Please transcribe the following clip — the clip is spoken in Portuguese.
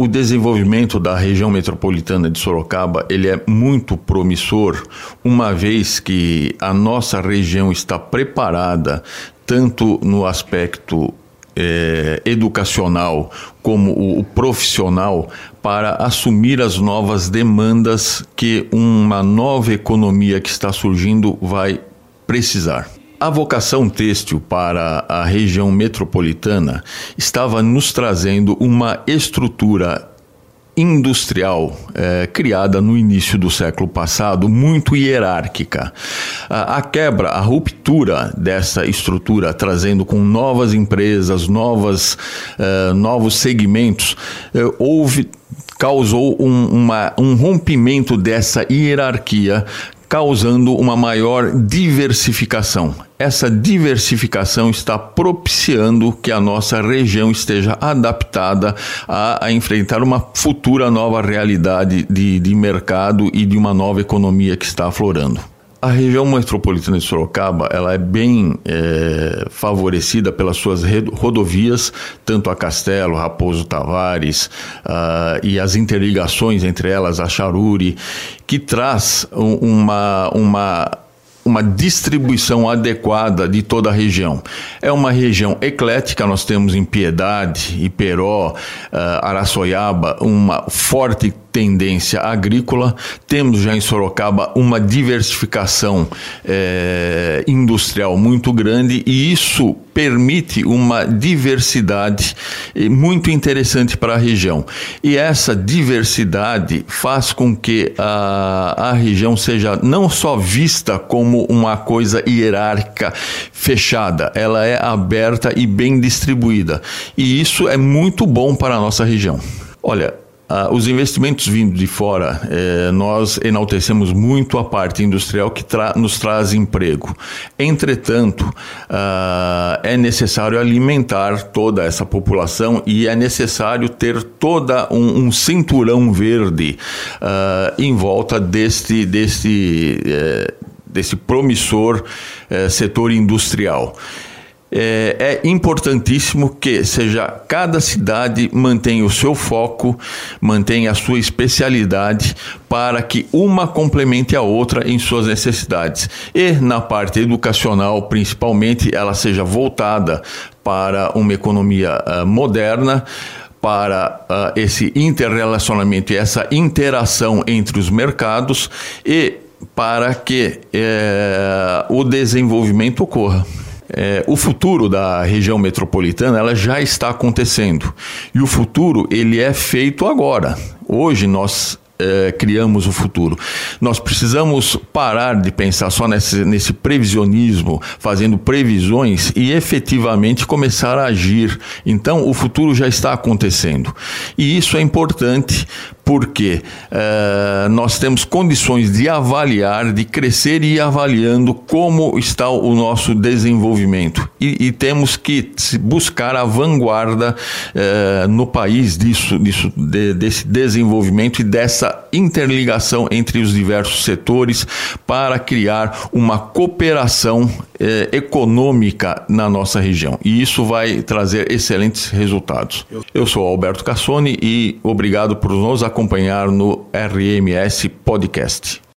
o desenvolvimento da região metropolitana de Sorocaba ele é muito promissor, uma vez que a nossa região está preparada tanto no aspecto é, educacional como o, o profissional para assumir as novas demandas que uma nova economia que está surgindo vai precisar. A vocação têxtil para a região metropolitana estava nos trazendo uma estrutura industrial é, criada no início do século passado, muito hierárquica. A, a, quebra, a ruptura dessa estrutura, trazendo com novas empresas, novas, é, novos segmentos, é, houve causou um, uma, um rompimento dessa hierarquia causando uma maior diversificação. Essa diversificação está propiciando que a nossa região esteja adaptada a, a enfrentar uma futura nova realidade de, de mercado e de uma nova economia que está aflorando. A região metropolitana de Sorocaba ela é bem é, favorecida pelas suas rodovias, tanto a Castelo, Raposo Tavares uh, e as interligações entre elas, a Charuri, que traz uma, uma uma distribuição adequada de toda a região. É uma região eclética, nós temos em Piedade, Iperó, uh, Araçoiaba, uma forte tendência agrícola. Temos já em Sorocaba uma diversificação é, industrial muito grande e isso permite uma diversidade eh, muito interessante para a região. E essa diversidade faz com que a, a região seja não só vista como uma coisa hierárquica fechada, ela é aberta e bem distribuída. E isso é muito bom para a nossa região. Olha, Uh, os investimentos vindo de fora, eh, nós enaltecemos muito a parte industrial que tra nos traz emprego. Entretanto, uh, é necessário alimentar toda essa população e é necessário ter toda um, um cinturão verde uh, em volta deste, deste, eh, desse promissor eh, setor industrial é, é, importantíssimo que seja cada cidade mantenha o seu foco, mantenha a sua especialidade para que uma complemente a outra em suas necessidades. E na parte educacional, principalmente, ela seja voltada para uma economia uh, moderna, para uh, esse interrelacionamento e essa interação entre os mercados e para que uh, o desenvolvimento ocorra. É, o futuro da região metropolitana ela já está acontecendo e o futuro ele é feito agora. Hoje nós é, criamos o futuro. Nós precisamos parar de pensar só nesse, nesse previsionismo, fazendo previsões e efetivamente começar a agir. Então, o futuro já está acontecendo. E isso é importante porque uh, nós temos condições de avaliar, de crescer e ir avaliando como está o nosso desenvolvimento. E, e temos que buscar a vanguarda uh, no país disso, disso de, desse desenvolvimento e dessa interligação entre os diversos setores para criar uma cooperação uh, econômica na nossa região. E isso vai trazer excelentes resultados. Eu sou Alberto Cassoni e obrigado por nos acompanhar no RMS Podcast.